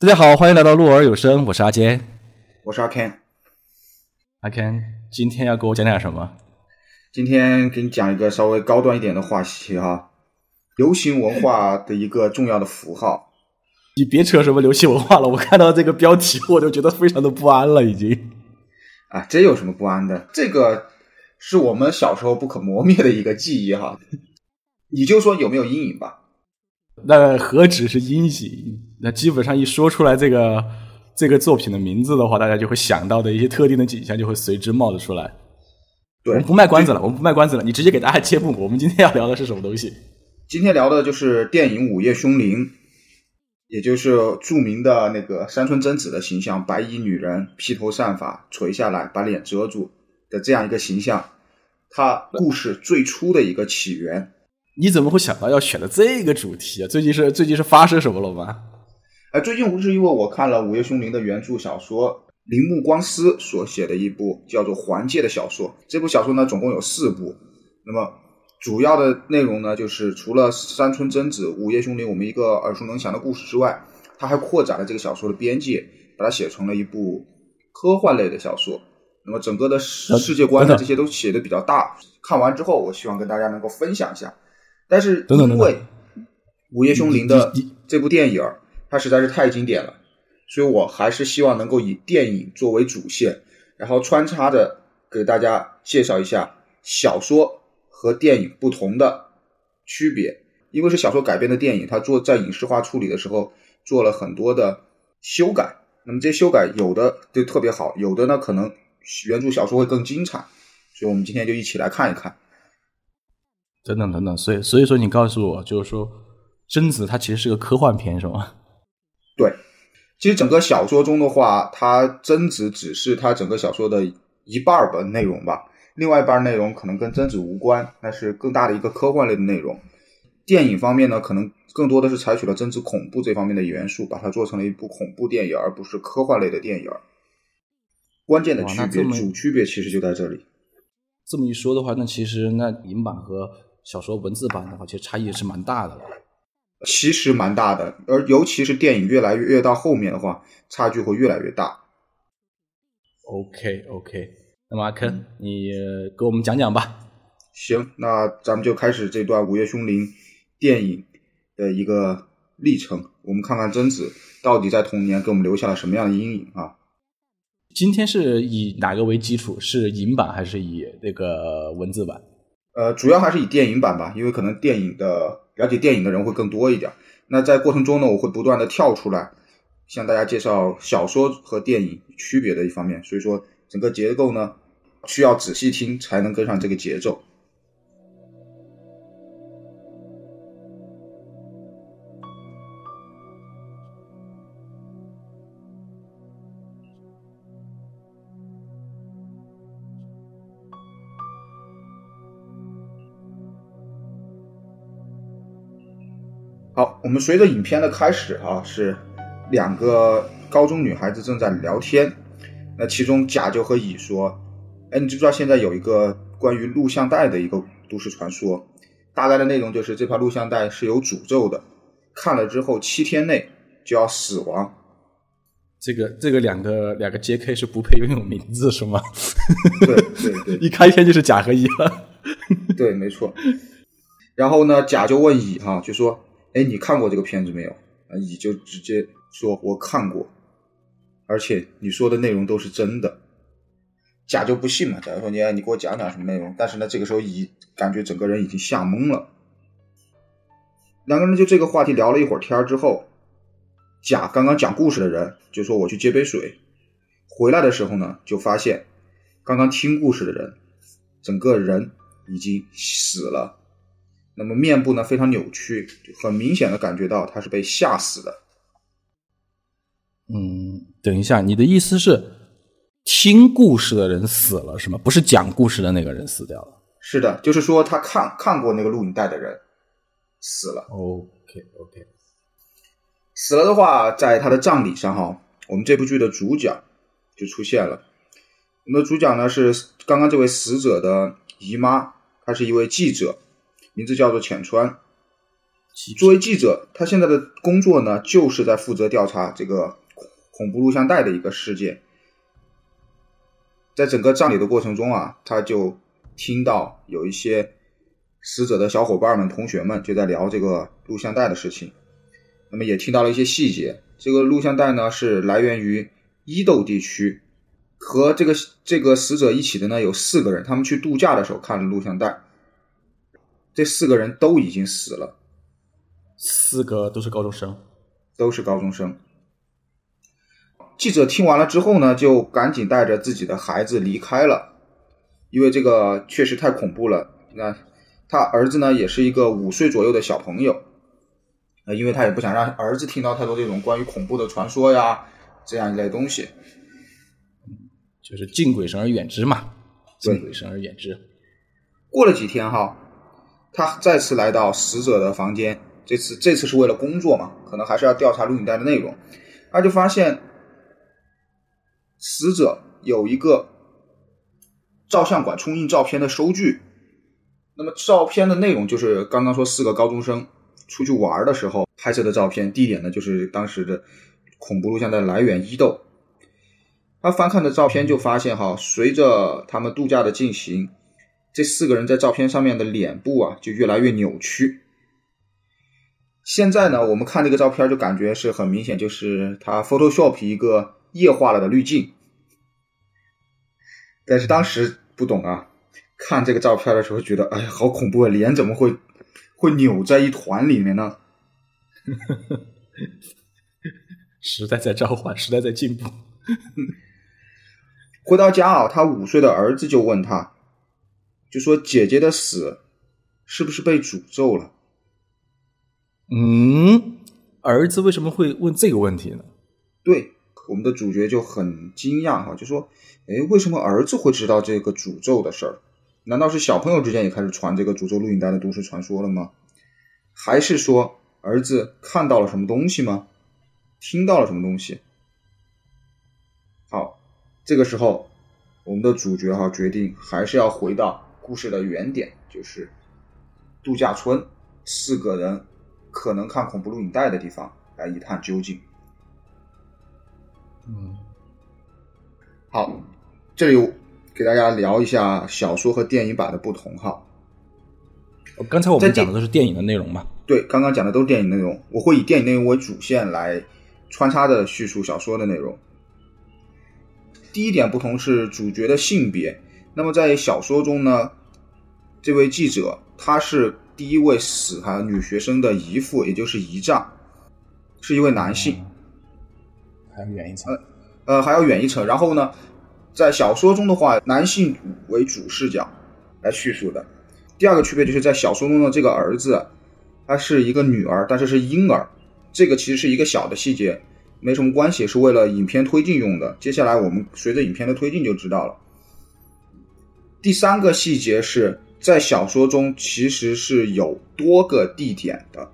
大家好，欢迎来到鹿儿有声，我是阿坚，我是阿 Ken。阿 Ken，今天要给我讲点什么？今天给你讲一个稍微高端一点的话题哈，流行文化的一个重要的符号。你别扯什么流行文化了，我看到这个标题我就觉得非常的不安了，已经。啊，这有什么不安的？这个是我们小时候不可磨灭的一个记忆哈。你就说有没有阴影吧？那何止是阴影？那基本上一说出来这个这个作品的名字的话，大家就会想到的一些特定的景象就会随之冒了出来。对，我们不卖关子了，我们不卖关子了，你直接给大家揭幕。我们今天要聊的是什么东西？今天聊的就是电影《午夜凶铃》，也就是著名的那个山村贞子的形象，白衣女人，披头散发，垂下来把脸遮住的这样一个形象，它故事最初的一个起源。你怎么会想到要选的这个主题啊？最近是最近是发生什么了吗？哎，最近不是因为我看了《午夜凶铃》的原著小说，铃木光司所写的一部叫做《环界》的小说。这部小说呢，总共有四部。那么主要的内容呢，就是除了山村贞子、午夜凶铃我们一个耳熟能详的故事之外，它还扩展了这个小说的边界，把它写成了一部科幻类的小说。那么整个的世界观呢，这些都写的比较大。看完之后，我希望跟大家能够分享一下。但是因为《午夜凶铃》的这部电影它实在是太经典了，所以我还是希望能够以电影作为主线，然后穿插着给大家介绍一下小说和电影不同的区别。因为是小说改编的电影，它做在影视化处理的时候做了很多的修改。那么这些修改有的就特别好，有的呢可能原著小说会更精彩。所以我们今天就一起来看一看。等等等等，所以所以说你告诉我，就是说贞子它其实是个科幻片，是吗？其实整个小说中的话，它贞子只是它整个小说的一半儿的内容吧，另外一半内容可能跟贞子无关，那是更大的一个科幻类的内容。电影方面呢，可能更多的是采取了贞子恐怖这方面的元素，把它做成了一部恐怖电影，而不是科幻类的电影。关键的区别，主区别其实就在这里。这么一说的话，那其实那影版和小说文字版的话，其实差异也是蛮大的了。其实蛮大的，而尤其是电影越来越越到后面的话，差距会越来越大。OK OK，那么阿坑，你给我们讲讲吧。行，那咱们就开始这段《午夜凶铃》电影的一个历程，我们看看贞子到底在童年给我们留下了什么样的阴影啊？今天是以哪个为基础？是影版还是以那个文字版？呃，主要还是以电影版吧，因为可能电影的了解电影的人会更多一点。那在过程中呢，我会不断的跳出来，向大家介绍小说和电影区别的一方面。所以说，整个结构呢，需要仔细听才能跟上这个节奏。好，我们随着影片的开始啊，是两个高中女孩子正在聊天。那其中甲就和乙说：“哎，你知不知道现在有一个关于录像带的一个都市传说？大概的内容就是这盘录像带是有诅咒的，看了之后七天内就要死亡。”这个这个两个两个 J.K. 是不配拥有名字是吗？对对对，一开篇就是甲和乙了。对，没错。然后呢，甲就问乙哈，就说。哎，你看过这个片子没有？啊，乙就直接说我看过，而且你说的内容都是真的。甲就不信嘛，甲说你你给我讲讲什么内容？但是呢，这个时候乙感觉整个人已经吓懵了。两个人就这个话题聊了一会儿天之后，甲刚刚讲故事的人就说我去接杯水，回来的时候呢，就发现刚刚听故事的人整个人已经死了。那么面部呢非常扭曲，很明显的感觉到他是被吓死的。嗯，等一下，你的意思是听故事的人死了是吗？不是讲故事的那个人死掉了？是的，就是说他看看过那个录影带的人死了。OK OK，死了的话，在他的葬礼上哈，我们这部剧的主角就出现了。我们的主角呢是刚刚这位死者的姨妈，她是一位记者。名字叫做浅川，作为记者，他现在的工作呢，就是在负责调查这个恐恐怖录像带的一个事件。在整个葬礼的过程中啊，他就听到有一些死者的小伙伴们、同学们就在聊这个录像带的事情。那么也听到了一些细节。这个录像带呢，是来源于伊豆地区，和这个这个死者一起的呢有四个人，他们去度假的时候看了录像带。这四个人都已经死了。四个都是高中生，都是高中生。记者听完了之后呢，就赶紧带着自己的孩子离开了，因为这个确实太恐怖了。那他儿子呢，也是一个五岁左右的小朋友，呃，因为他也不想让儿子听到太多这种关于恐怖的传说呀，这样一类东西。就是敬鬼神而远之嘛，敬鬼神而远之。过了几天哈，他再次来到死者的房间。这次这次是为了工作嘛，可能还是要调查录影带的内容。他就发现死者有一个照相馆冲印照片的收据，那么照片的内容就是刚刚说四个高中生出去玩的时候拍摄的照片，地点呢就是当时的恐怖录像带来源伊豆。他翻看的照片就发现哈，随着他们度假的进行，这四个人在照片上面的脸部啊就越来越扭曲。现在呢，我们看这个照片就感觉是很明显，就是他 Photoshop 一个液化了的滤镜。但是当时不懂啊，看这个照片的时候觉得，哎呀，好恐怖啊！脸怎么会会扭在一团里面呢？时代在召唤，时代在进步。回到家啊，他五岁的儿子就问他，就说姐姐的死是不是被诅咒了？嗯，儿子为什么会问这个问题呢？对，我们的主角就很惊讶哈，就说：“哎，为什么儿子会知道这个诅咒的事儿？难道是小朋友之间也开始传这个诅咒录影带的都市传说了吗？还是说儿子看到了什么东西吗？听到了什么东西？”好，这个时候我们的主角哈决定还是要回到故事的原点，就是度假村，四个人。可能看恐怖录影带的地方来一探究竟。嗯，好，这里给大家聊一下小说和电影版的不同哈。刚才我们讲的都是电影的内容嘛？对，刚刚讲的都是电影内容，我会以电影内容为主线来穿插的叙述小说的内容。第一点不同是主角的性别，那么在小说中呢，这位记者他是。第一位死哈女学生的姨父，也就是姨丈，是一位男性。还要远一层。呃，还要远一层。然后呢，在小说中的话，男性为主视角来叙述的。第二个区别就是在小说中的这个儿子，他是一个女儿，但是是婴儿。这个其实是一个小的细节，没什么关系，是为了影片推进用的。接下来我们随着影片的推进就知道了。第三个细节是。在小说中其实是有多个地点的，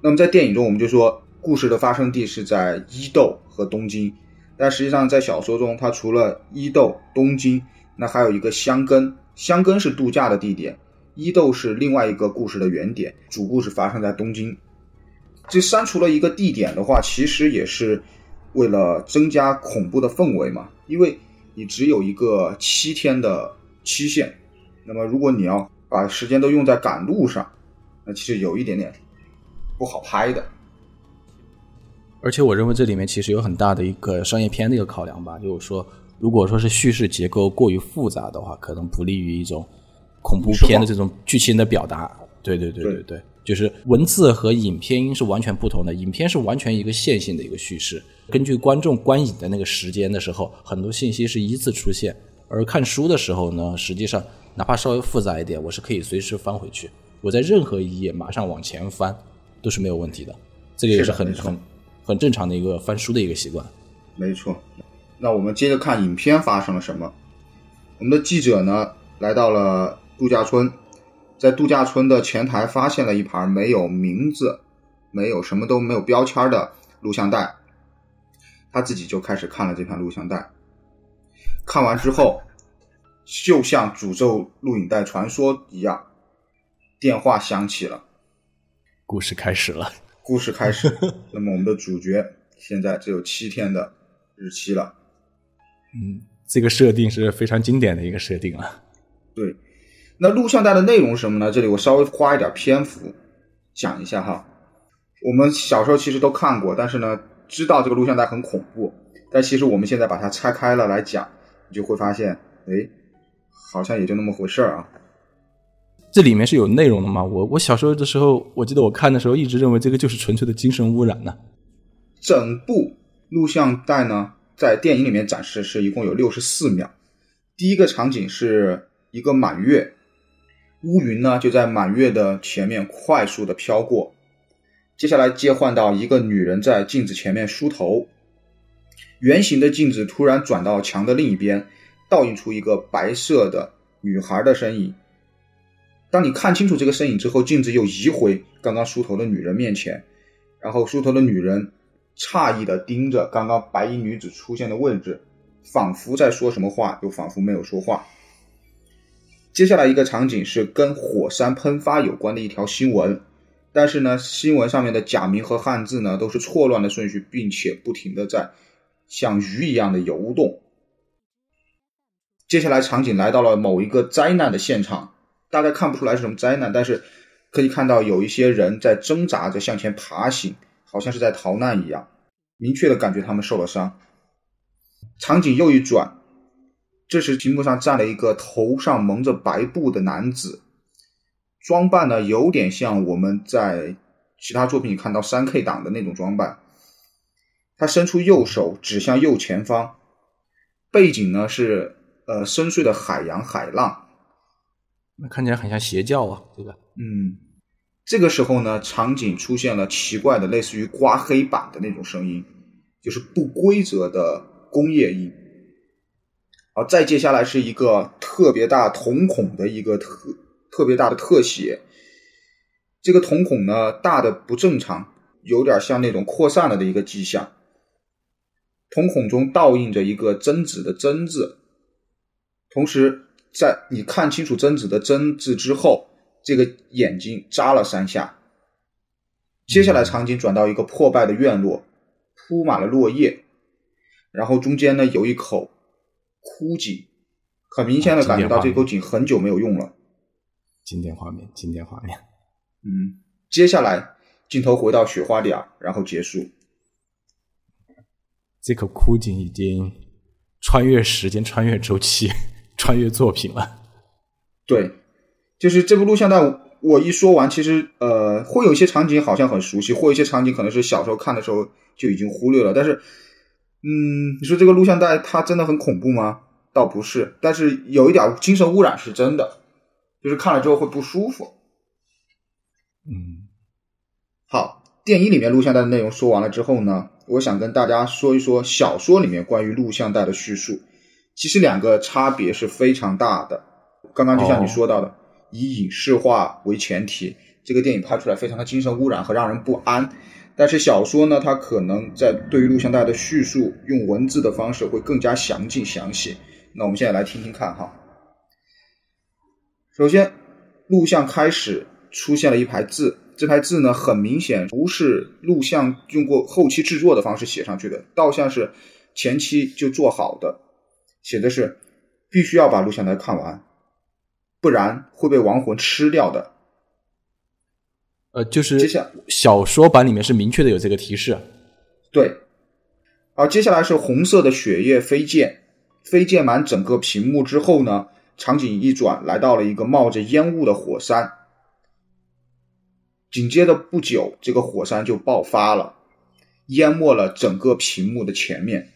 那么在电影中我们就说故事的发生地是在伊豆和东京，但实际上在小说中它除了伊豆、东京，那还有一个箱根，箱根是度假的地点，伊豆是另外一个故事的原点，主故事发生在东京。这删除了一个地点的话，其实也是为了增加恐怖的氛围嘛，因为你只有一个七天的期限。那么，如果你要把时间都用在赶路上，那其实有一点点不好拍的。而且，我认为这里面其实有很大的一个商业片的一个考量吧，就是说，如果说是叙事结构过于复杂的话，可能不利于一种恐怖片的这种剧情的表达。对对对对对，就是文字和影片是完全不同的，影片是完全一个线性的一个叙事，根据观众观影的那个时间的时候，很多信息是依次出现。而看书的时候呢，实际上。哪怕稍微复杂一点，我是可以随时翻回去。我在任何一页马上往前翻都是没有问题的。这个也是很很很正常的一个翻书的一个习惯。没错。那我们接着看影片发生了什么。我们的记者呢来到了度假村，在度假村的前台发现了一盘没有名字、没有什么都没有标签的录像带。他自己就开始看了这盘录像带。看完之后。就像诅咒录影带传说一样，电话响起了。故事开始了。故事开始，那么我们的主角现在只有七天的日期了。嗯，这个设定是非常经典的一个设定了。对，那录像带的内容是什么呢？这里我稍微花一点篇幅讲一下哈。我们小时候其实都看过，但是呢，知道这个录像带很恐怖。但其实我们现在把它拆开了来讲，你就会发现，哎，好像也就那么回事儿啊。这里面是有内容的吗？我我小时候的时候，我记得我看的时候，一直认为这个就是纯粹的精神污染呢。整部录像带呢，在电影里面展示是一共有六十四秒。第一个场景是一个满月，乌云呢就在满月的前面快速的飘过。接下来切换到一个女人在镜子前面梳头，圆形的镜子突然转到墙的另一边，倒映出一个白色的女孩的身影。当你看清楚这个身影之后，镜子又移回刚刚梳头的女人面前，然后梳头的女人诧异的盯着刚刚白衣女子出现的位置，仿佛在说什么话，又仿佛没有说话。接下来一个场景是跟火山喷发有关的一条新闻，但是呢，新闻上面的假名和汉字呢都是错乱的顺序，并且不停的在像鱼一样的游动。接下来场景来到了某一个灾难的现场。大概看不出来是什么灾难，但是可以看到有一些人在挣扎着向前爬行，好像是在逃难一样。明确的感觉他们受了伤。场景又一转，这时屏幕上站了一个头上蒙着白布的男子，装扮呢有点像我们在其他作品里看到三 K 党的那种装扮。他伸出右手指向右前方，背景呢是呃深邃的海洋海浪。那看起来很像邪教啊，对吧。嗯，这个时候呢，场景出现了奇怪的，类似于刮黑板的那种声音，就是不规则的工业音。好，再接下来是一个特别大瞳孔的一个特特别大的特写，这个瞳孔呢大的不正常，有点像那种扩散了的一个迹象。瞳孔中倒映着一个贞子的贞字，同时。在你看清楚贞子的贞字之后，这个眼睛眨了三下。接下来场景转到一个破败的院落，铺满了落叶，然后中间呢有一口枯井，很明显的感觉到这口井很久没有用了。经典画面，经典画面。嗯，接下来镜头回到雪花点然后结束。这口枯井已经穿越时间，穿越周期。穿越作品了，对，就是这部录像带。我一说完，其实呃，会有一些场景好像很熟悉，或一些场景可能是小时候看的时候就已经忽略了。但是，嗯，你说这个录像带它真的很恐怖吗？倒不是，但是有一点精神污染是真的，就是看了之后会不舒服。嗯，好，电影里面录像带的内容说完了之后呢，我想跟大家说一说小说里面关于录像带的叙述。其实两个差别是非常大的。刚刚就像你说到的，以影视化为前提，这个电影拍出来非常的精神污染和让人不安。但是小说呢，它可能在对于录像带的叙述，用文字的方式会更加详尽详细。那我们现在来听听看哈。首先，录像开始出现了一排字，这排字呢，很明显不是录像用过后期制作的方式写上去的，倒像是前期就做好的。写的是，必须要把录像带看完，不然会被亡魂吃掉的。呃，就是接下小说版里面是明确的有这个提示。对，而接下来是红色的血液飞溅，飞溅满整个屏幕之后呢，场景一转，来到了一个冒着烟雾的火山。紧接着不久，这个火山就爆发了，淹没了整个屏幕的前面。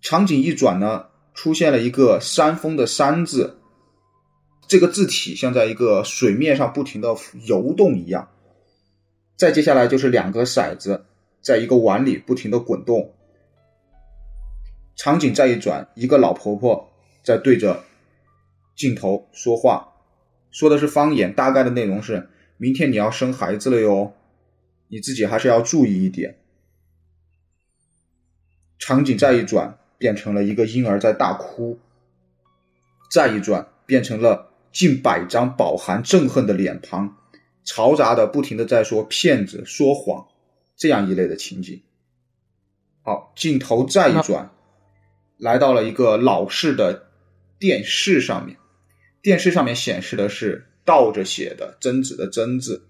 场景一转呢。出现了一个山峰的“山”字，这个字体像在一个水面上不停的游动一样。再接下来就是两个骰子在一个碗里不停的滚动。场景再一转，一个老婆婆在对着镜头说话，说的是方言，大概的内容是：明天你要生孩子了哟，你自己还是要注意一点。场景再一转。变成了一个婴儿在大哭，再一转变成了近百张饱含憎恨的脸庞，嘈杂的不停的在说骗子、说谎这样一类的情景。好，镜头再一转，来到了一个老式的电视上面，电视上面显示的是倒着写的“贞子”的“贞”字。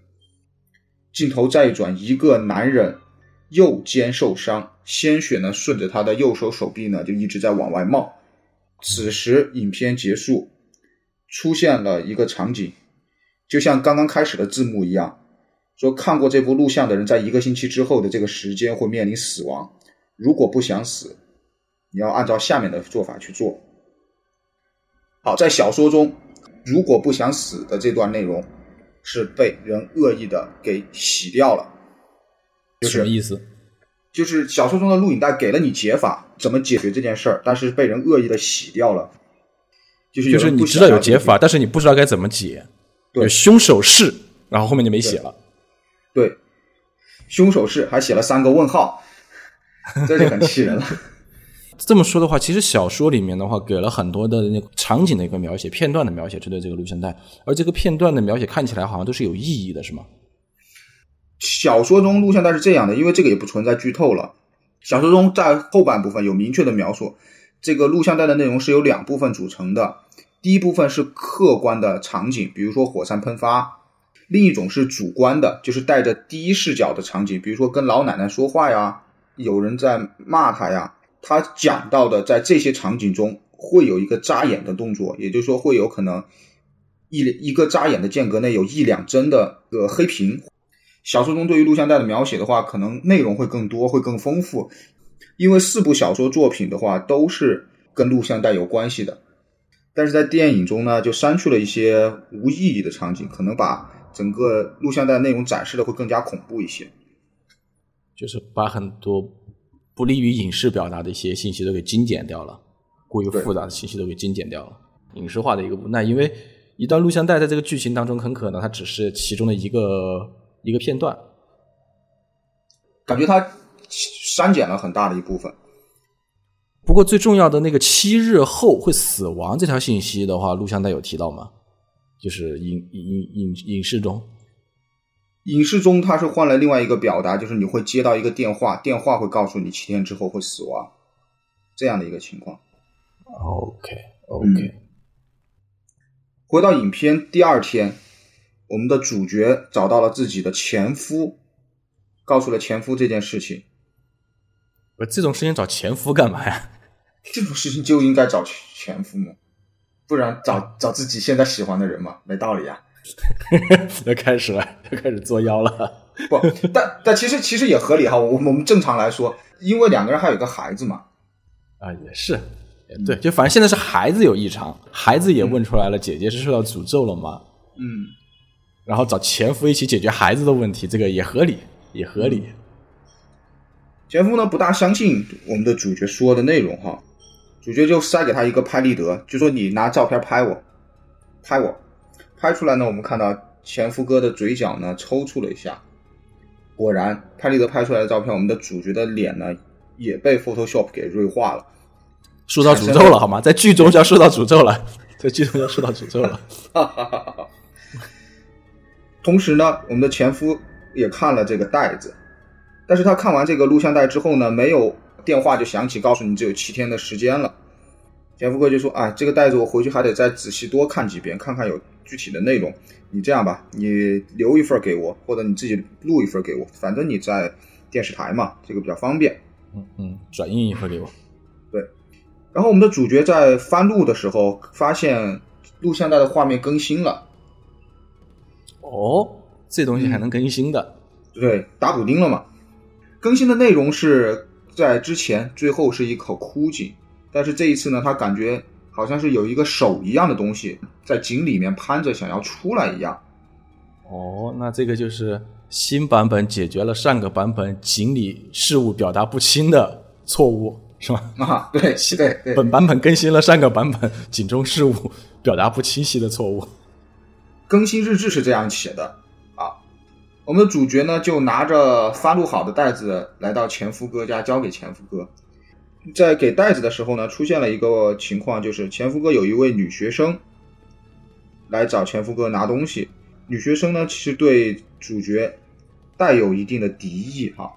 镜头再一转，一个男人右肩受伤，鲜血呢顺着他的右手手臂呢就一直在往外冒。此时，影片结束，出现了一个场景，就像刚刚开始的字幕一样，说看过这部录像的人，在一个星期之后的这个时间会面临死亡。如果不想死，你要按照下面的做法去做。好，在小说中，如果不想死的这段内容是被人恶意的给洗掉了，就是什么意思？就是小说中的录影带给了你解法，怎么解决这件事儿，但是被人恶意的洗掉了。就是就是你知道有解法，但是你不知道该怎么解。对，凶手是，然后后面就没写了。对，凶手是还写了三个问号，这就很气人了。这么说的话，其实小说里面的话，给了很多的那个场景的一个描写、片段的描写，针对这个录像带，而这个片段的描写看起来好像都是有意义的，是吗？小说中录像带是这样的，因为这个也不存在剧透了。小说中在后半部分有明确的描述，这个录像带的内容是由两部分组成的。第一部分是客观的场景，比如说火山喷发；另一种是主观的，就是带着第一视角的场景，比如说跟老奶奶说话呀，有人在骂他呀。他讲到的，在这些场景中会有一个眨眼的动作，也就是说会有可能一一个眨眼的间隔内有一两帧的个黑屏。小说中对于录像带的描写的话，可能内容会更多，会更丰富，因为四部小说作品的话都是跟录像带有关系的。但是在电影中呢，就删去了一些无意义的场景，可能把整个录像带内容展示的会更加恐怖一些，就是把很多不利于影视表达的一些信息都给精简掉了，过于复杂的信息都给精简掉了，影视化的一个无奈。因为一段录像带在这个剧情当中，很可能它只是其中的一个。一个片段，感觉他删减了很大的一部分。不过最重要的那个七日后会死亡这条信息的话，录像带有提到吗？就是影影影影视中，影视中它是换了另外一个表达，就是你会接到一个电话，电话会告诉你七天之后会死亡这样的一个情况。OK OK，回到影片第二天。我们的主角找到了自己的前夫，告诉了前夫这件事情。不，这种事情找前夫干嘛呀？这种事情就应该找前夫嘛，不然找找自己现在喜欢的人嘛，没道理啊。要开始了，要开始作妖了。不，但但其实其实也合理哈。我我们正常来说，因为两个人还有个孩子嘛。啊，也是，对，就反正现在是孩子有异常，孩子也问出来了，姐姐是受到诅咒了吗？嗯。然后找前夫一起解决孩子的问题，这个也合理，也合理。前夫呢不大相信我们的主角说的内容哈，主角就塞给他一个拍立得，就说你拿照片拍我，拍我，拍出来呢，我们看到前夫哥的嘴角呢抽搐了一下，果然拍立得拍出来的照片，我们的主角的脸呢也被 Photoshop 给锐化了，受到诅咒了好吗？在剧中就要受到诅咒了，在剧中要受到诅咒了。同时呢，我们的前夫也看了这个袋子，但是他看完这个录像带之后呢，没有电话就响起，告诉你只有七天的时间了。前夫哥就说：“啊，这个袋子我回去还得再仔细多看几遍，看看有具体的内容。你这样吧，你留一份给我，或者你自己录一份给我，反正你在电视台嘛，这个比较方便。嗯嗯，转印一份给我。对。然后我们的主角在翻录的时候，发现录像带的画面更新了。”哦，这东西还能更新的？对，打补丁了嘛？更新的内容是在之前最后是一口枯井，但是这一次呢，他感觉好像是有一个手一样的东西在井里面攀着，想要出来一样。哦，那这个就是新版本解决了上个版本井里事物表达不清的错误，是吗？啊，对，对对。本版本更新了上个版本井中事物表达不清晰的错误。更新日志是这样写的啊，我们的主角呢就拿着发录好的袋子来到前夫哥家，交给前夫哥。在给袋子的时候呢，出现了一个情况，就是前夫哥有一位女学生来找前夫哥拿东西，女学生呢，其实对主角带有一定的敌意哈，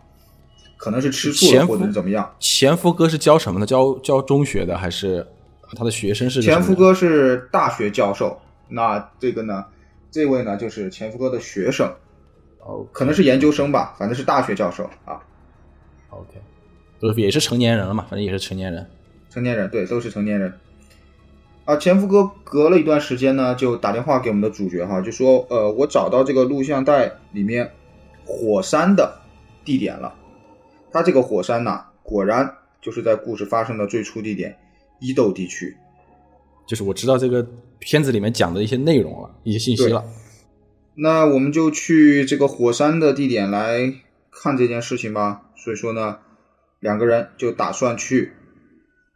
可能是吃醋了或者是怎么样。前夫哥是教什么的？教教中学的还是他的学生是？前夫哥是大学教授，那这个呢，这位呢就是前夫哥的学生，哦，可能是研究生吧，反正是大学教授啊。OK，都也是成年人了嘛，反正也是成年人。成年人对，都是成年人。啊，前夫哥隔了一段时间呢，就打电话给我们的主角哈，就说，呃，我找到这个录像带里面火山的地点了。他这个火山呢，果然就是在故事发生的最初地点伊豆地区。就是我知道这个片子里面讲的一些内容了，一些信息了。那我们就去这个火山的地点来看这件事情吧。所以说呢，两个人就打算去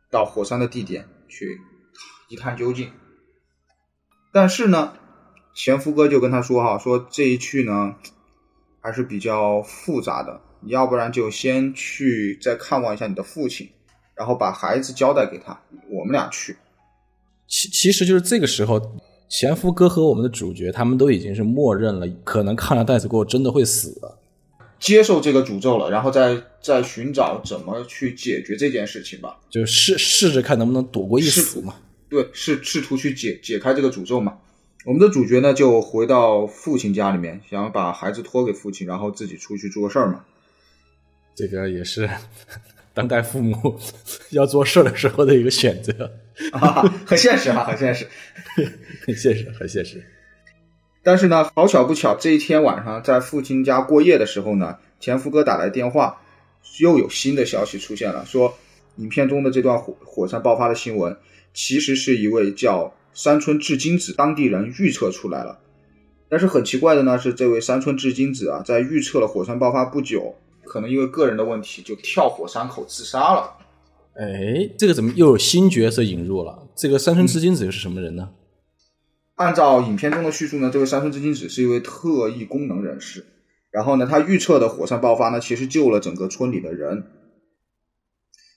到火山的地点去。一探究竟，但是呢，前夫哥就跟他说：“哈，说这一去呢还是比较复杂的，要不然就先去再看望一下你的父亲，然后把孩子交代给他，我们俩去。”其其实就是这个时候，前夫哥和我们的主角他们都已经是默认了，可能看了袋子过后真的会死了，接受这个诅咒了，然后再再寻找怎么去解决这件事情吧，就试试着看能不能躲过一死嘛。对，试试图去解解开这个诅咒嘛？我们的主角呢，就回到父亲家里面，想要把孩子托给父亲，然后自己出去做事儿嘛。这个也是 当代父母 要做事儿的时候的一个选择，很现实啊，很现实，很现实，很现实。但是呢，好巧不巧，这一天晚上在父亲家过夜的时候呢，前夫哥打来电话，又有新的消息出现了，说影片中的这段火火山爆发的新闻。其实是一位叫山村智金子当地人预测出来了，但是很奇怪的呢，是这位山村智金子啊，在预测了火山爆发不久，可能因为个人的问题就跳火山口自杀了。哎，这个怎么又有新角色引入了？这个山村之金子又是什么人呢？按照影片中的叙述呢，这位山村之金子是一位特异功能人士，然后呢，他预测的火山爆发呢，其实救了整个村里的人，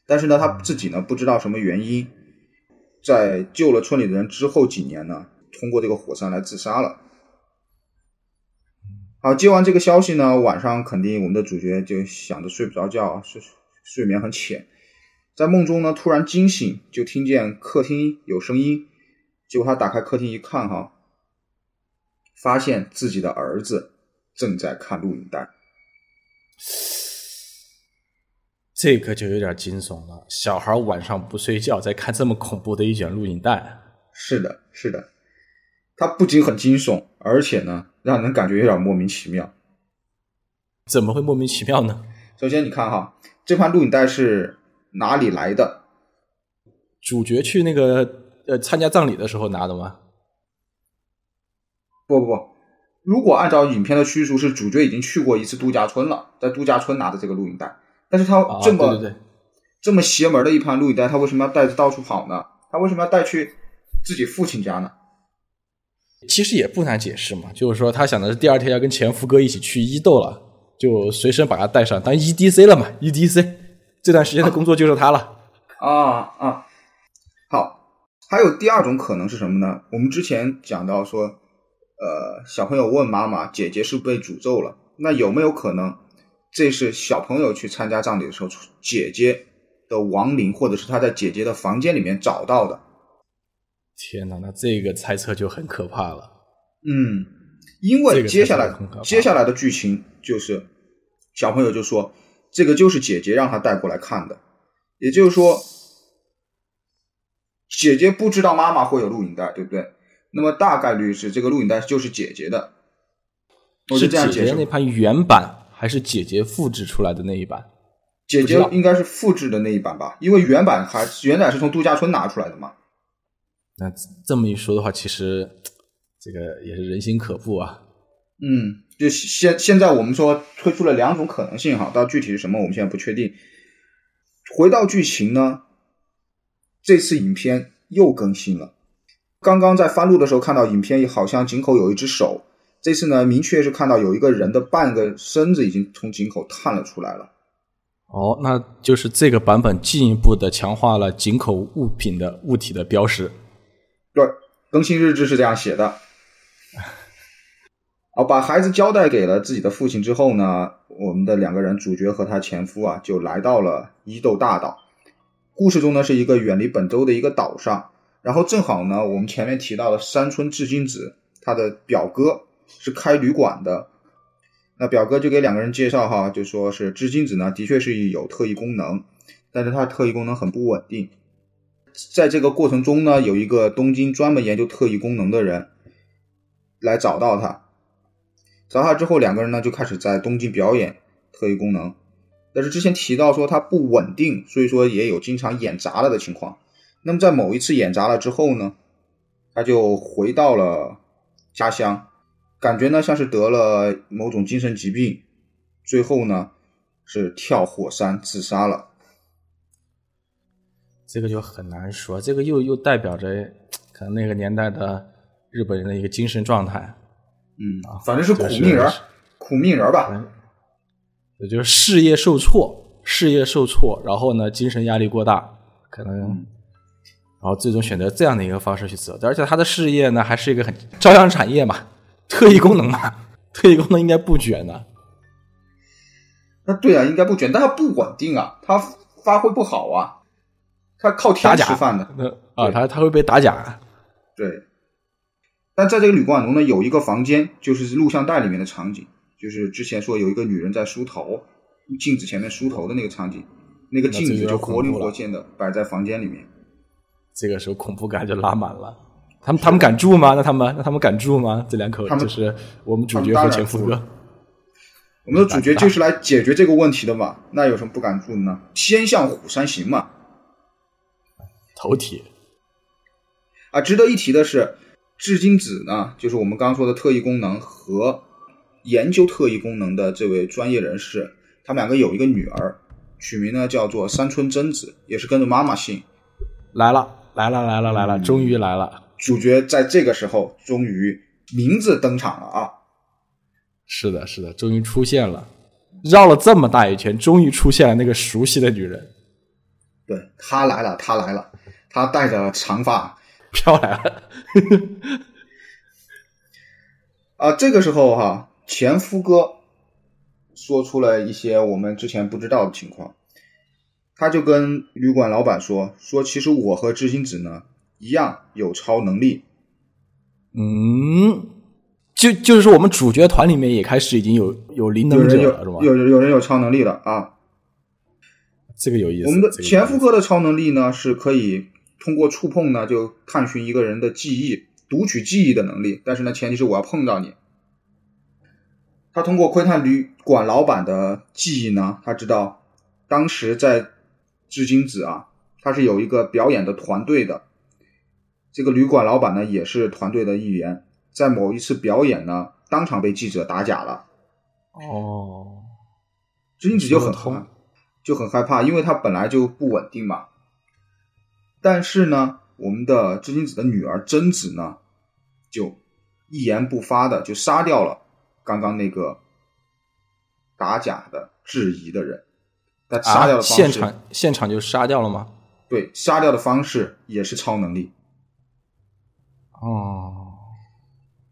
但是呢，他自己呢不知道什么原因。在救了村里的人之后几年呢，通过这个火山来自杀了。好，接完这个消息呢，晚上肯定我们的主角就想着睡不着觉，睡睡眠很浅，在梦中呢突然惊醒，就听见客厅有声音，结果他打开客厅一看，哈，发现自己的儿子正在看录影带。这个就有点惊悚了。小孩晚上不睡觉，在看这么恐怖的一卷录影带。是的，是的，它不仅很惊悚，而且呢，让人感觉有点莫名其妙。怎么会莫名其妙呢？首先，你看哈，这盘录影带是哪里来的？主角去那个呃参加葬礼的时候拿的吗？不不不，如果按照影片的叙述，是主角已经去过一次度假村了，在度假村拿的这个录影带。但是他这么这么邪门的一盘录影带，他为什么要带着到处跑呢？他为什么要带去自己父亲家呢？其实也不难解释嘛，就是说他想的是第二天要跟前夫哥一起去伊豆了，就随身把他带上当 EDC 了嘛。EDC 这段时间的工作就是他了。啊啊，好，还有第二种可能是什么呢？我们之前讲到说，呃，小朋友问妈妈：“姐姐是被诅咒了？”那有没有可能？这是小朋友去参加葬礼的时候，姐姐的亡灵，或者是他在姐姐的房间里面找到的。天哪，那这个猜测就很可怕了。嗯，因为接下来接下来的剧情就是小朋友就说，这个就是姐姐让他带过来看的，也就是说，姐姐不知道妈妈会有录影带，对不对？那么大概率是这个录影带就是姐姐的。是姐姐那盘原版。还是姐姐复制出来的那一版，姐姐应该是复制的那一版吧，因为原版还原版是从度假村拿出来的嘛。那这么一说的话，其实这个也是人心可怖啊。嗯，就现现在我们说推出了两种可能性哈，到具体是什么我们现在不确定。回到剧情呢，这次影片又更新了。刚刚在翻录的时候看到影片好像井口有一只手。这次呢，明确是看到有一个人的半个身子已经从井口探了出来了。哦，那就是这个版本进一步的强化了井口物品的物体的标识。对，更新日志是这样写的。好，把孩子交代给了自己的父亲之后呢，我们的两个人主角和他前夫啊，就来到了伊豆大岛。故事中呢，是一个远离本州的一个岛上，然后正好呢，我们前面提到的山村志金子，他的表哥是开旅馆的，那表哥就给两个人介绍哈，就说是志金子呢，的确是有特异功能，但是他特异功能很不稳定。在这个过程中呢，有一个东京专门研究特异功能的人来找到他。砸他之后，两个人呢就开始在东京表演特异功能，但是之前提到说他不稳定，所以说也有经常演砸了的情况。那么在某一次演砸了之后呢，他就回到了家乡，感觉呢像是得了某种精神疾病，最后呢是跳火山自杀了。这个就很难说，这个又又代表着可能那个年代的日本人的一个精神状态。嗯，反正是苦命人，苦命人吧。也就是事业受挫，事业受挫，然后呢，精神压力过大，可能，然后最终选择这样的一个方式去走。而且他的事业呢，还是一个很朝阳产业嘛，特异功能嘛，特异功能应该不卷的。那对啊，应该不卷，但他不稳定啊，他发挥不好啊，他靠天吃饭的。啊，他他会被打假。对。但在这个旅馆中呢，有一个房间，就是录像带里面的场景，就是之前说有一个女人在梳头，镜子前面梳头的那个场景，那个镜子就活灵活现的摆在房间里面。这个时候恐怖感就拉满了。他们他们敢住吗？那他们那他们敢住吗？这两口就是我们主角和前夫哥。我们的主角就是来解决这个问题的嘛，那有什么不敢住的呢？先向虎山行嘛。头铁。啊，值得一提的是。至今子呢，就是我们刚刚说的特异功能和研究特异功能的这位专业人士，他们两个有一个女儿，取名呢叫做山村贞子，也是跟着妈妈姓。来了，来了，来了，来了，终于来了！主角在这个时候终于名字登场了啊！是的，是的，终于出现了，绕了这么大一圈，终于出现了那个熟悉的女人。对，她来了，她来了，她带着长发。飘来了，啊！这个时候哈，前夫哥说出了一些我们之前不知道的情况，他就跟旅馆老板说：“说其实我和知心子呢一样有超能力。”嗯，就就是说，我们主角团里面也开始已经有有灵能者了，是吧？有有人有超能力了啊！这个有意思。我们的前夫哥的超能力呢是可以。通过触碰呢，就探寻一个人的记忆，读取记忆的能力。但是呢，前提是我要碰到你。他通过窥探旅馆老板的记忆呢，他知道当时在织金子啊，他是有一个表演的团队的。这个旅馆老板呢，也是团队的一员。在某一次表演呢，当场被记者打假了。哦，织金子就很害，就很害怕，因为他本来就不稳定嘛。但是呢，我们的织金子的女儿贞子呢，就一言不发的就杀掉了刚刚那个打假的质疑的人。他杀掉的方式，现场现场就杀掉了吗？对，杀掉的方式也是超能力。哦，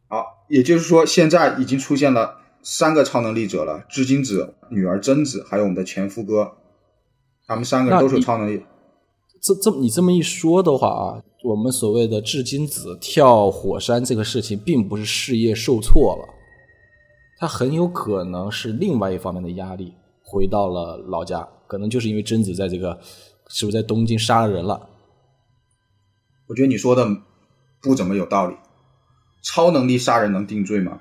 好，也就是说，现在已经出现了三个超能力者了：织金子、女儿贞子，还有我们的前夫哥，他们三个人都是超能力。这这你这么一说的话啊，我们所谓的至今子跳火山这个事情，并不是事业受挫了，他很有可能是另外一方面的压力，回到了老家，可能就是因为贞子在这个是不是在东京杀了人了？我觉得你说的不怎么有道理，超能力杀人能定罪吗？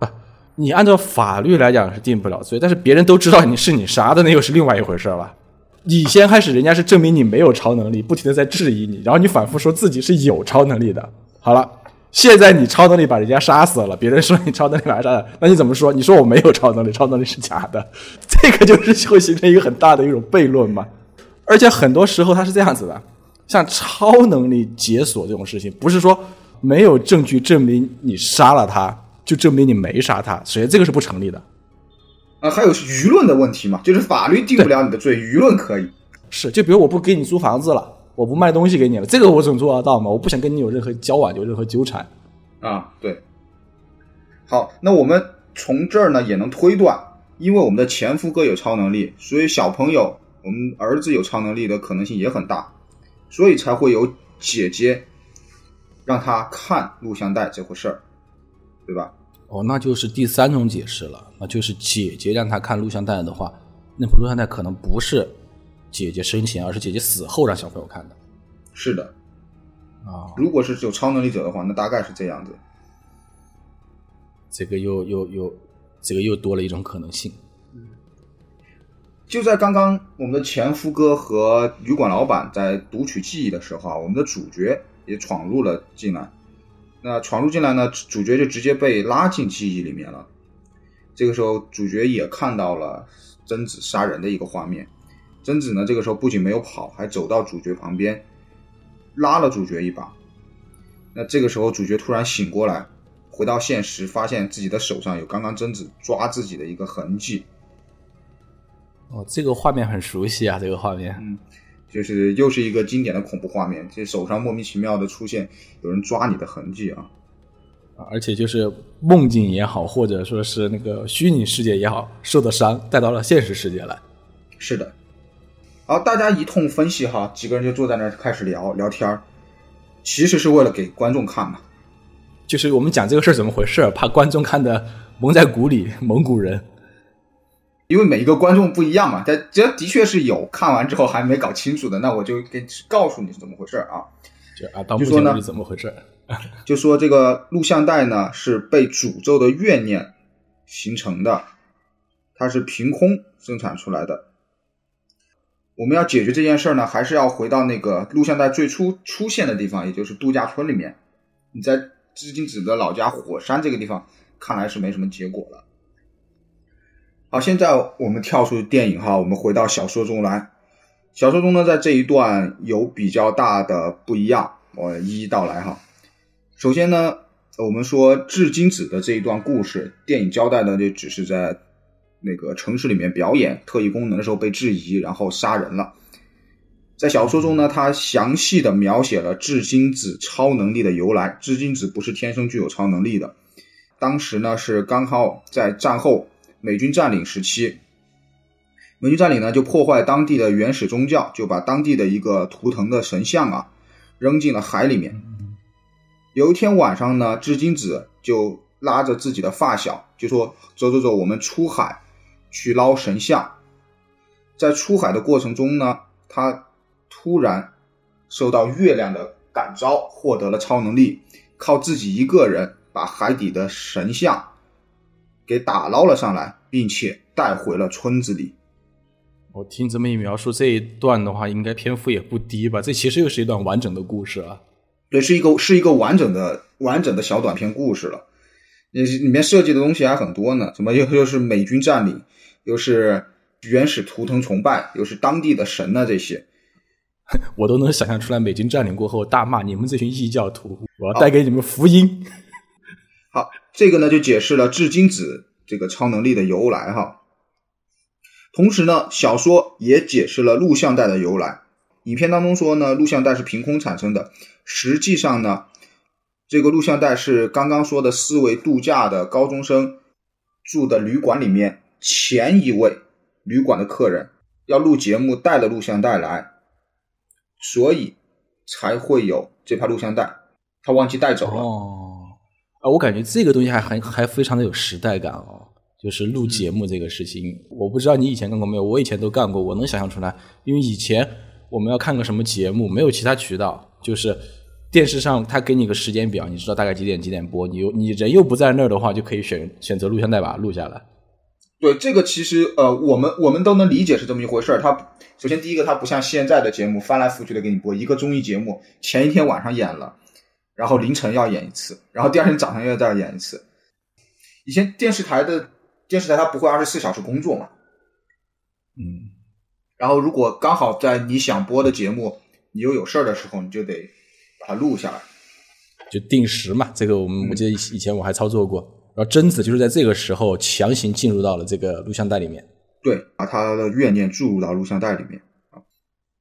啊，你按照法律来讲是定不了罪，但是别人都知道你是你杀的，那又是另外一回事了。你先开始，人家是证明你没有超能力，不停的在质疑你，然后你反复说自己是有超能力的。好了，现在你超能力把人家杀死了，别人说你超能力把人杀了，那你怎么说？你说我没有超能力，超能力是假的，这个就是会形成一个很大的一种悖论嘛。而且很多时候他是这样子的，像超能力解锁这种事情，不是说没有证据证明你杀了他，就证明你没杀他，首先这个是不成立的。啊，还有舆论的问题嘛，就是法律定不了你的罪，舆论可以。是，就比如我不给你租房子了，我不卖东西给你了，这个我总做得到嘛？我不想跟你有任何交往，有任何纠缠。啊，对。好，那我们从这儿呢也能推断，因为我们的前夫哥有超能力，所以小朋友，我们儿子有超能力的可能性也很大，所以才会有姐姐让他看录像带这回事儿，对吧？哦，那就是第三种解释了，那就是姐姐让他看录像带的话，那部录像带可能不是姐姐生前，而是姐姐死后让小朋友看的。是的，啊，如果是有超能力者的话，那大概是这样子。这个又又又，这个又多了一种可能性。就在刚刚，我们的前夫哥和旅馆老板在读取记忆的时候啊，我们的主角也闯入了进来。那闯入进来呢，主角就直接被拉进记忆里面了。这个时候，主角也看到了贞子杀人的一个画面。贞子呢，这个时候不仅没有跑，还走到主角旁边，拉了主角一把。那这个时候，主角突然醒过来，回到现实，发现自己的手上有刚刚贞子抓自己的一个痕迹。哦，这个画面很熟悉啊，这个画面。嗯，就是又是一个经典的恐怖画面，这手上莫名其妙的出现有人抓你的痕迹啊！啊而且就是梦境也好，或者说是那个虚拟世界也好，受的伤带到了现实世界来。是的，好，大家一通分析哈，几个人就坐在那儿开始聊聊天儿，其实是为了给观众看嘛。就是我们讲这个事儿怎么回事，怕观众看的蒙在鼓里，蒙古人。因为每一个观众不一样嘛，但这的确是有看完之后还没搞清楚的，那我就给告诉你是怎么回事啊。就啊，到目前为止怎么回事儿？就说这个录像带呢是被诅咒的怨念形成的，它是凭空生产出来的。我们要解决这件事儿呢，还是要回到那个录像带最初出现的地方，也就是度假村里面。你在织金子的老家火山这个地方，看来是没什么结果了。好，现在我们跳出电影哈，我们回到小说中来。小说中呢，在这一段有比较大的不一样，我一一道来哈。首先呢，我们说至今子的这一段故事，电影交代的就只是在那个城市里面表演特异功能的时候被质疑，然后杀人了。在小说中呢，他详细的描写了至今子超能力的由来。至今子不是天生具有超能力的，当时呢是刚好在战后美军占领时期，美军占领呢就破坏当地的原始宗教，就把当地的一个图腾的神像啊扔进了海里面。有一天晚上呢，织金子就拉着自己的发小，就说：“走走走，我们出海去捞神像。”在出海的过程中呢，他突然受到月亮的感召，获得了超能力，靠自己一个人把海底的神像给打捞了上来，并且带回了村子里。我听这么一描述，这一段的话，应该篇幅也不低吧？这其实又是一段完整的故事啊。对，是一个是一个完整的完整的小短篇故事了。也是里面设计的东西还很多呢，什么又又是美军占领，又是原始图腾崇拜，又是当地的神啊，这些 我都能想象出来，美军占领过后大骂你们这群异教徒，我要带给你们福音。好，这个呢就解释了至今子这个超能力的由来哈。同时呢，小说也解释了录像带的由来。影片当中说呢，录像带是凭空产生的，实际上呢，这个录像带是刚刚说的四位度假的高中生住的旅馆里面前一位旅馆的客人要录节目带了录像带来，所以才会有这盘录像带，他忘记带走了。哦，啊，我感觉这个东西还还还非常的有时代感哦。就是录节目这个事情，我不知道你以前干过没有，我以前都干过，我能想象出来。因为以前我们要看个什么节目，没有其他渠道，就是电视上他给你个时间表，你知道大概几点几点播，你又你人又不在那儿的话，就可以选选择录像带把它录下来。对，这个其实呃，我们我们都能理解是这么一回事儿。它首先第一个，它不像现在的节目翻来覆去的给你播，一个综艺节目前一天晚上演了，然后凌晨要演一次，然后第二天早上又要再演一次。以前电视台的电视台它不会二十四小时工作嘛，嗯，然后如果刚好在你想播的节目你又有事儿的时候，你就得把它录下来。就定时嘛，这个我们我记得以以前我还操作过。然后贞子就是在这个时候强行进入到了这个录像带里面。对，把他的怨念注入到录像带里面啊。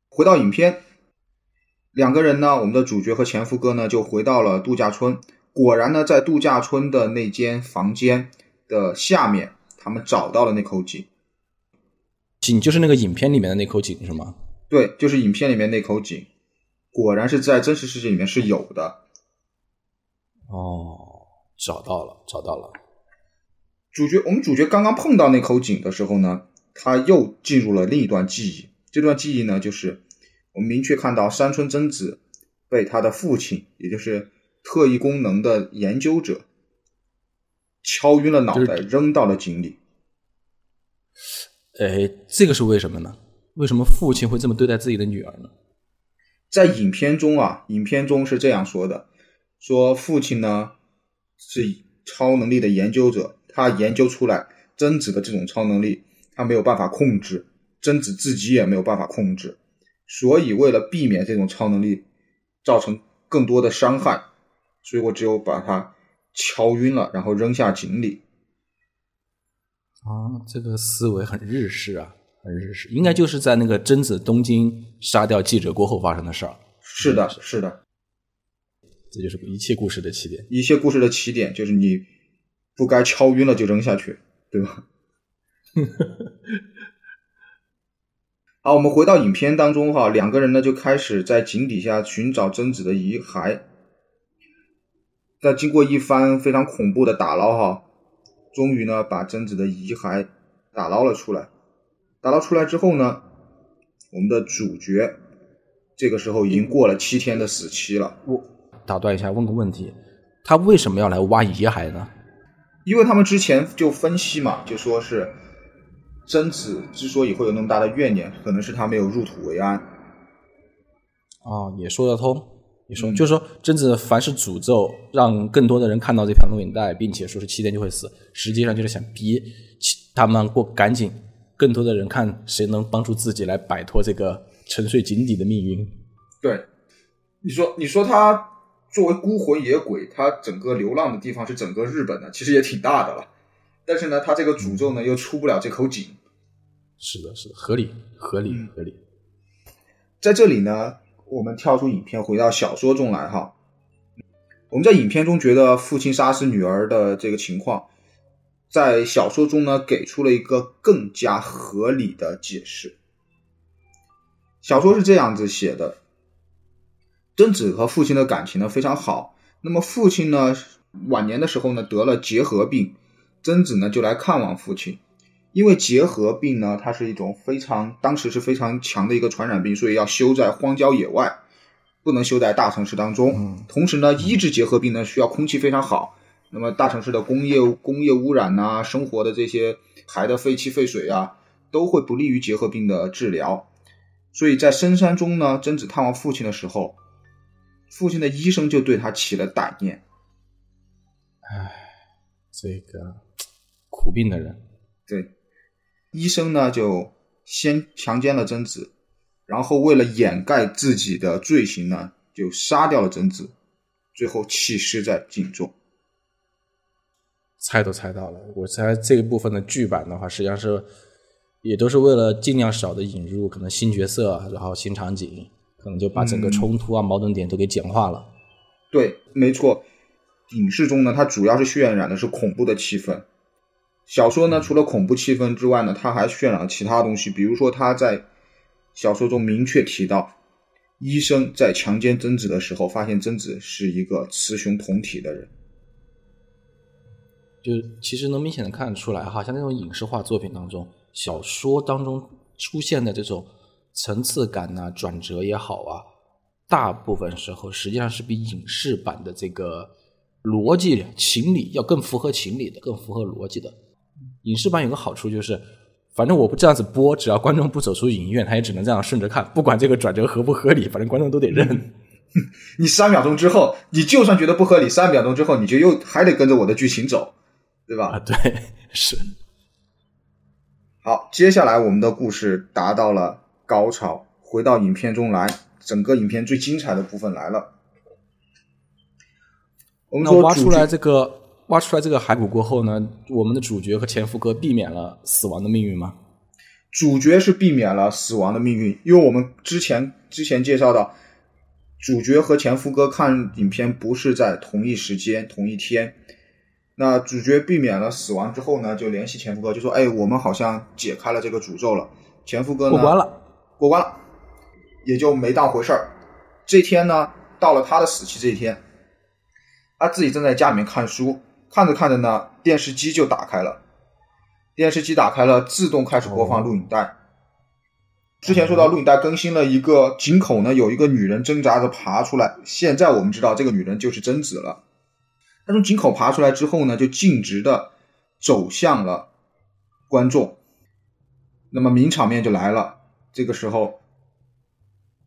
回到影片，两个人呢，我们的主角和前夫哥呢，就回到了度假村，果然呢，在度假村的那间房间的下面，他们找到了那口井。井就是那个影片里面的那口井是吗？对，就是影片里面那口井，果然是在真实世界里面是有的。哦，找到了，找到了。主角，我们主角刚刚碰到那口井的时候呢，他又进入了另一段记忆。这段记忆呢，就是我们明确看到山村贞子被他的父亲，也就是特异功能的研究者敲晕了脑袋，扔到了井里。哎，这个是为什么呢？为什么父亲会这么对待自己的女儿呢？在影片中啊，影片中是这样说的：说父亲呢是超能力的研究者。他研究出来贞子的这种超能力，他没有办法控制，贞子自己也没有办法控制，所以为了避免这种超能力造成更多的伤害，所以我只有把他敲晕了，然后扔下井里。啊，这个思维很日式啊，很日式，应该就是在那个贞子东京杀掉记者过后发生的事儿。是的，是的，这就是一切故事的起点。一切故事的起点就是你。不该敲晕了就扔下去，对吧？好，我们回到影片当中哈，两个人呢就开始在井底下寻找贞子的遗骸。在经过一番非常恐怖的打捞哈，终于呢把贞子的遗骸打捞了出来。打捞出来之后呢，我们的主角这个时候已经过了七天的死期了。我打断一下，问个问题，他为什么要来挖遗骸呢？因为他们之前就分析嘛，就说是贞子之所以会有那么大的怨念，可能是他没有入土为安。哦，也说得通。你说，就是说贞子凡是诅咒让更多的人看到这条录影带，并且说是七天就会死，实际上就是想逼他们过赶紧，更多的人看谁能帮助自己来摆脱这个沉睡井底的命运。对，你说，你说他。作为孤魂野鬼，他整个流浪的地方是整个日本的，其实也挺大的了。但是呢，他这个诅咒呢又出不了这口井。是的，是的，合理，合理，合理。在这里呢，我们跳出影片，回到小说中来哈。我们在影片中觉得父亲杀死女儿的这个情况，在小说中呢给出了一个更加合理的解释。小说是这样子写的。贞子和父亲的感情呢非常好。那么父亲呢晚年的时候呢得了结核病，贞子呢就来看望父亲。因为结核病呢它是一种非常当时是非常强的一个传染病，所以要修在荒郊野外，不能修在大城市当中。同时呢医治结核病呢需要空气非常好。那么大城市的工业工业污染呐，生活的这些排的废气废水啊，都会不利于结核病的治疗。所以在深山中呢，贞子探望父亲的时候。父亲的医生就对他起了歹念。唉，这个苦病的人，对医生呢就先强奸了贞子，然后为了掩盖自己的罪行呢，就杀掉了贞子，最后弃尸在井中。猜都猜到了，我猜这一部分的剧版的话，实际上是也都是为了尽量少的引入可能新角色，然后新场景。可能就把整个冲突啊、矛盾点都给简化了。对，没错。影视中呢，它主要是渲染的是恐怖的气氛。小说呢，除了恐怖气氛之外呢，它还渲染了其他东西。比如说，他在小说中明确提到，医生在强奸贞子的时候，发现贞子是一个雌雄同体的人。就其实能明显的看得出来，哈，像那种影视化作品当中，小说当中出现的这种。层次感呐，转折也好啊，大部分时候实际上是比影视版的这个逻辑情理要更符合情理的，更符合逻辑的。影视版有个好处就是，反正我不这样子播，只要观众不走出影院，他也只能这样顺着看，不管这个转折合不合理，反正观众都得认。你三秒钟之后，你就算觉得不合理，三秒钟之后你就又还得跟着我的剧情走，对吧？啊，对，是。好，接下来我们的故事达到了。高潮回到影片中来，整个影片最精彩的部分来了。我们说挖出来这个挖出来这个骸骨过后呢，我们的主角和前夫哥避免了死亡的命运吗？主角是避免了死亡的命运，因为我们之前之前介绍到，主角和前夫哥看影片不是在同一时间、同一天。那主角避免了死亡之后呢，就联系前夫哥，就说：“哎，我们好像解开了这个诅咒了。”前夫哥呢过关了，过关了，也就没当回事儿。这天呢，到了他的死期这一天，他自己正在家里面看书，看着看着呢，电视机就打开了，电视机打开了，自动开始播放录影带。之前说到录影带更新了一个井口呢，有一个女人挣扎着爬出来。现在我们知道这个女人就是贞子了。她从井口爬出来之后呢，就径直的走向了观众。那么名场面就来了，这个时候，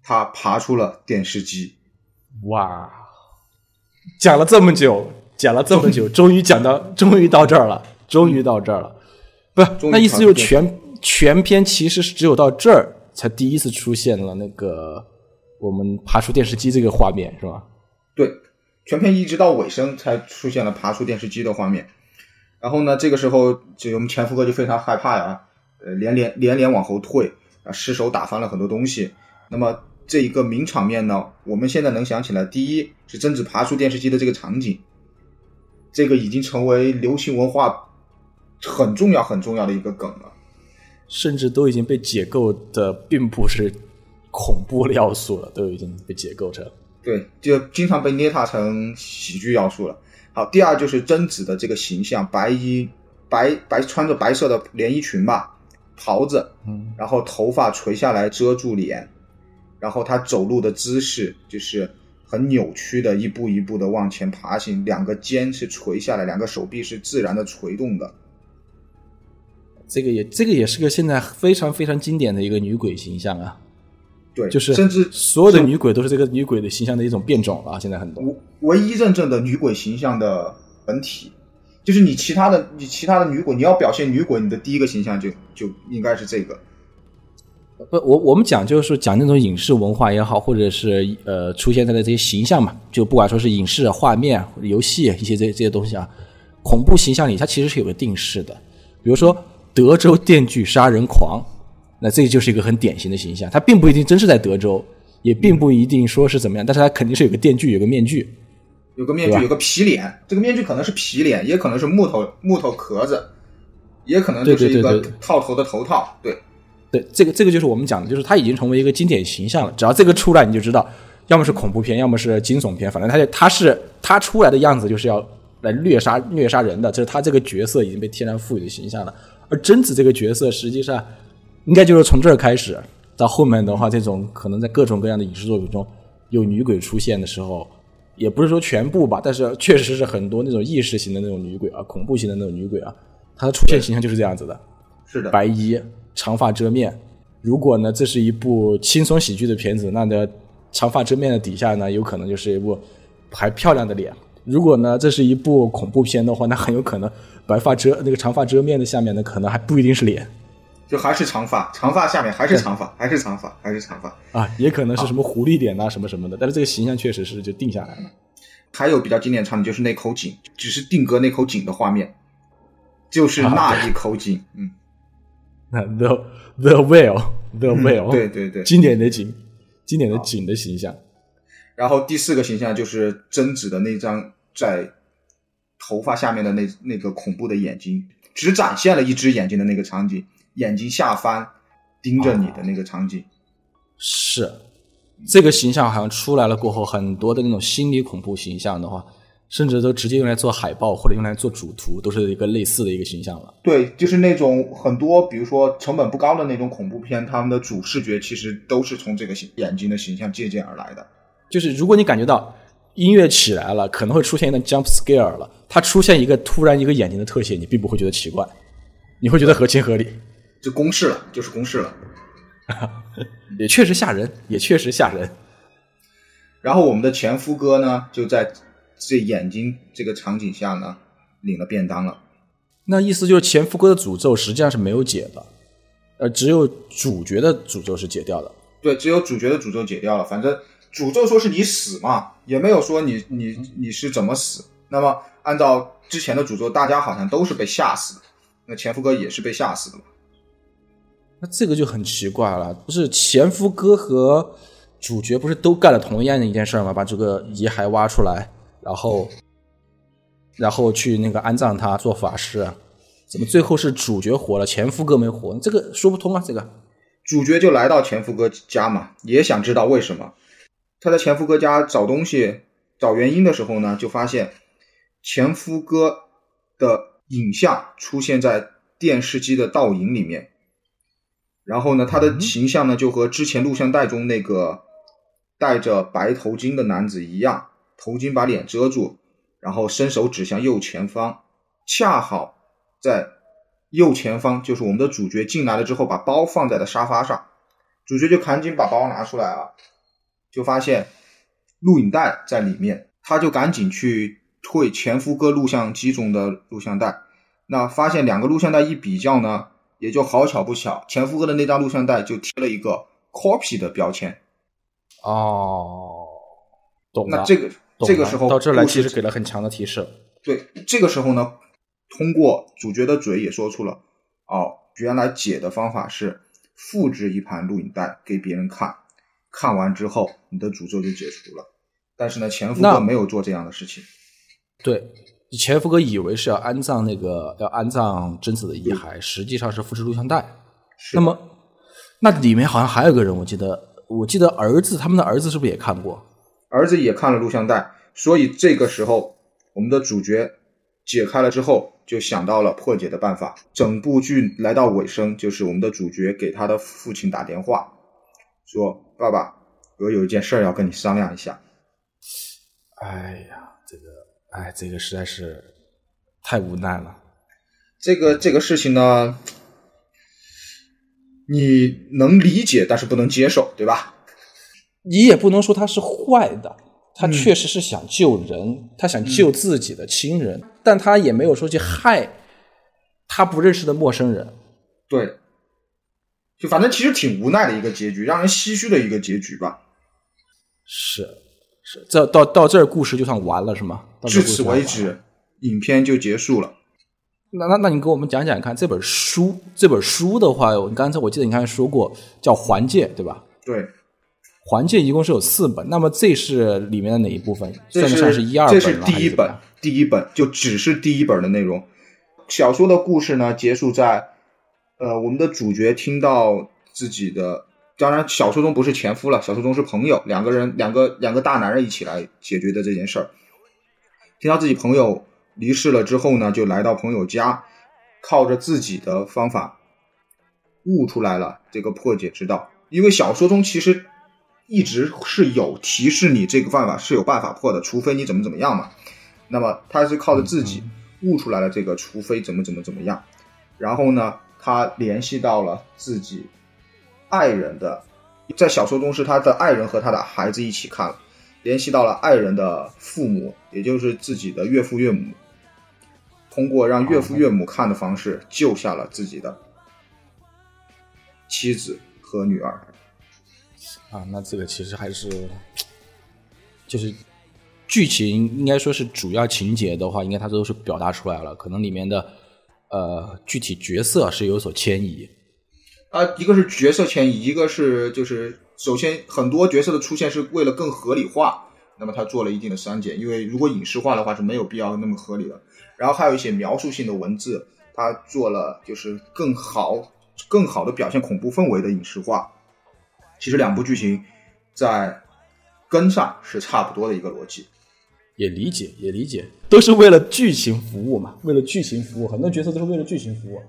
她爬出了电视机。哇！讲了这么久，讲了这么久，终于讲到，终于到这儿了，终于到这儿了。不是，那意思就是全全篇其实是只有到这儿才第一次出现了那个我们爬出电视机这个画面，是吧？对，全篇一直到尾声才出现了爬出电视机的画面。然后呢，这个时候就我们前夫哥就非常害怕呀，呃，连连连连往后退啊，失手打翻了很多东西。那么这一个名场面呢，我们现在能想起来，第一是贞子爬出电视机的这个场景，这个已经成为流行文化很重要很重要的一个梗了。甚至都已经被解构的并不是恐怖的要素了，都已经被解构成对，就经常被捏踏成喜剧要素了。好，第二就是贞子的这个形象，白衣白白穿着白色的连衣裙吧，袍子，嗯，然后头发垂下来遮住脸，然后她走路的姿势就是很扭曲的，一步一步的往前爬行，两个肩是垂下来，两个手臂是自然的垂动的。这个也这个也是个现在非常非常经典的一个女鬼形象啊，对，就是甚至所有的女鬼都是这个女鬼的形象的一种变种了啊，现在很多。唯唯一认证的女鬼形象的本体，就是你其他的你其他的女鬼，你要表现女鬼，你的第一个形象就就应该是这个。不，我我们讲就是讲那种影视文化也好，或者是呃出现在的这些形象嘛，就不管说是影视画面、游戏一些这这些东西啊，恐怖形象里它其实是有个定式的，比如说德州电锯杀人狂，那这就是一个很典型的形象，它并不一定真是在德州，也并不一定说是怎么样，但是它肯定是有个电锯，有个面具，有个面具，有个皮脸，这个面具可能是皮脸，也可能是木头木头壳子，也可能就是一个套头的头套。对，对，这个这个就是我们讲的，就是它已经成为一个经典形象了。只要这个出来，你就知道，要么是恐怖片，要么是惊悚片，反正它就它是它出来的样子就是要来虐杀虐杀人的，就是他这个角色已经被天然赋予的形象了。而贞子这个角色，实际上应该就是从这儿开始，到后面的话，这种可能在各种各样的影视作品中有女鬼出现的时候，也不是说全部吧，但是确实是很多那种意识型的那种女鬼啊，恐怖型的那种女鬼啊，她的出现形象就是这样子的。是的，白衣，长发遮面。如果呢，这是一部轻松喜剧的片子，那的，长发遮面的底下呢，有可能就是一部还漂亮的脸。如果呢，这是一部恐怖片的话，那很有可能白发遮那个长发遮面的下面呢，可能还不一定是脸就还是长发，长发下面还是长发，还是长发，还是长发。啊，也可能是什么狐狸脸啊，什么什么的。但是这个形象确实是就定下来了。还有比较经典的场景就是那口井，只是定格那口井的画面，就是那一口井。嗯，那 the the whale the 嗯 whale，、对对对。经典的景，经典的景的形象。然后第四个形象就是贞子的那张在头发下面的那那个恐怖的眼睛，只展现了一只眼睛的那个场景，眼睛下翻盯着你的那个场景。是这个形象好像出来了过后，很多的那种心理恐怖形象的话，甚至都直接用来做海报或者用来做主图，都是一个类似的一个形象了。对，就是那种很多，比如说成本不高的那种恐怖片，他们的主视觉其实都是从这个眼睛的形象借鉴而来的。就是如果你感觉到音乐起来了，可能会出现一段 jump scare 了，它出现一个突然一个眼睛的特写，你并不会觉得奇怪，你会觉得合情合理，就公式了，就是公式了。也确实吓人，也确实吓人。然后我们的前夫哥呢，就在这眼睛这个场景下呢，领了便当了。那意思就是前夫哥的诅咒实际上是没有解的，呃，只有主角的诅咒是解掉的。对，只有主角的诅咒解掉了。反正诅咒说是你死嘛，也没有说你你你是怎么死。那么按照之前的诅咒，大家好像都是被吓死的。那前夫哥也是被吓死的嘛？那这个就很奇怪了，不是前夫哥和主角不是都干了同样的一件事吗？把这个遗骸挖出来，然后，然后去那个安葬他，做法事。怎么最后是主角活了，前夫哥没活？这个说不通啊！这个主角就来到前夫哥家嘛，也想知道为什么。他在前夫哥家找东西、找原因的时候呢，就发现前夫哥的影像出现在电视机的倒影里面。然后呢，他的形象呢就和之前录像带中那个戴着白头巾的男子一样，头巾把脸遮住，然后伸手指向右前方，恰好。在右前方，就是我们的主角进来了之后，把包放在了沙发上，主角就赶紧把包拿出来啊，就发现录影带在里面，他就赶紧去退前夫哥录像机中的录像带，那发现两个录像带一比较呢，也就好巧不巧，前夫哥的那张录像带就贴了一个 copy 的标签。哦，懂了。那这个这个时候到这来，其实给了很强的提示。对，这个时候呢。通过主角的嘴也说出了，哦，原来解的方法是复制一盘录影带给别人看，看完之后你的诅咒就解除了。但是呢，前夫哥没有做这样的事情。对，前夫哥以为是要安葬那个要安葬贞子的遗骸，实际上是复制录像带。那么，那里面好像还有个人，我记得，我记得儿子他们的儿子是不是也看过？儿子也看了录像带，所以这个时候我们的主角解开了之后。就想到了破解的办法。整部剧来到尾声，就是我们的主角给他的父亲打电话，说：“爸爸，我有一件事要跟你商量一下。”哎呀，这个，哎，这个实在是太无奈了。这个这个事情呢，你能理解，但是不能接受，对吧？你也不能说他是坏的。他确实是想救人，他想救自己的亲人，但他也没有说去害他不认识的陌生人。对，就反正其实挺无奈的一个结局，让人唏嘘的一个结局吧。是是，这到到这儿故事就算完了是吗？至此为止，影片就结束了。那那那你给我们讲讲看，这本书这本书的话，你刚才我记得你刚才说过叫《环界》，对吧？对。环界一共是有四本，那么这是里面的哪一部分？算得上是一二本这是第一本，第一本就只是第一本的内容。小说的故事呢，结束在呃，我们的主角听到自己的，当然小说中不是前夫了，小说中是朋友，两个人，两个两个大男人一起来解决的这件事儿。听到自己朋友离世了之后呢，就来到朋友家，靠着自己的方法悟出来了这个破解之道。因为小说中其实。一直是有提示你这个办法是有办法破的，除非你怎么怎么样嘛。那么他是靠着自己悟出来了这个，除非怎么怎么怎么样。然后呢，他联系到了自己爱人的，在小说中是他的爱人和他的孩子一起看了，联系到了爱人的父母，也就是自己的岳父岳母。通过让岳父岳母看的方式，救下了自己的妻子和女儿。啊，那这个其实还是，就是剧情应该说是主要情节的话，应该它都是表达出来了。可能里面的呃具体角色是有所迁移。啊，一个是角色迁移，一个是就是首先很多角色的出现是为了更合理化，那么他做了一定的删减，因为如果影视化的话是没有必要那么合理的。然后还有一些描述性的文字，他做了就是更好更好的表现恐怖氛围的影视化。其实两部剧情在跟上是差不多的一个逻辑，也理解也理解，都是为了剧情服务嘛，为了剧情服务，很多角色都是为了剧情服务。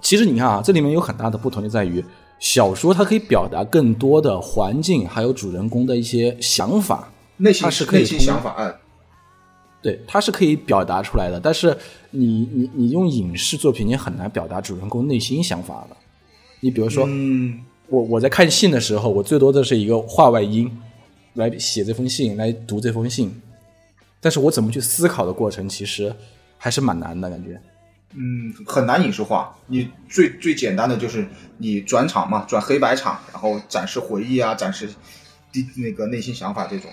其实你看啊，这里面有很大的不同就在于，小说它可以表达更多的环境，还有主人公的一些想法，内心是可以想法，哎，对，它是可以表达出来的。但是你你你用影视作品，你很难表达主人公内心想法的。你比如说，嗯。我我在看信的时候，我最多的是一个画外音来写这封信，来读这封信。但是我怎么去思考的过程，其实还是蛮难的感觉。嗯，很难影视化。你最最简单的就是你转场嘛，转黑白场，然后展示回忆啊，展示第那个内心想法这种。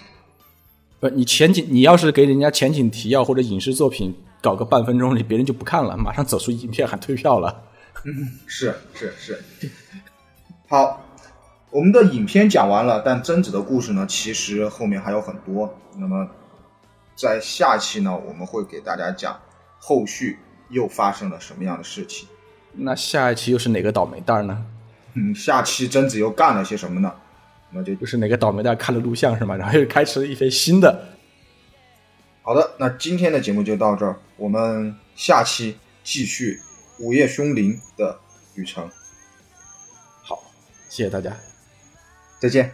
不，你前景，你要是给人家前景提要或者影视作品搞个半分钟，你别人就不看了，马上走出影片喊退票了。嗯，是是是。好，我们的影片讲完了，但贞子的故事呢，其实后面还有很多。那么在下期呢，我们会给大家讲后续又发生了什么样的事情。那下一期又是哪个倒霉蛋呢？嗯，下期贞子又干了些什么呢？那就就是哪个倒霉蛋看了录像是吗？然后又开始了一篇新的。好的，那今天的节目就到这儿，我们下期继续午夜凶铃的旅程。谢谢大家。再见。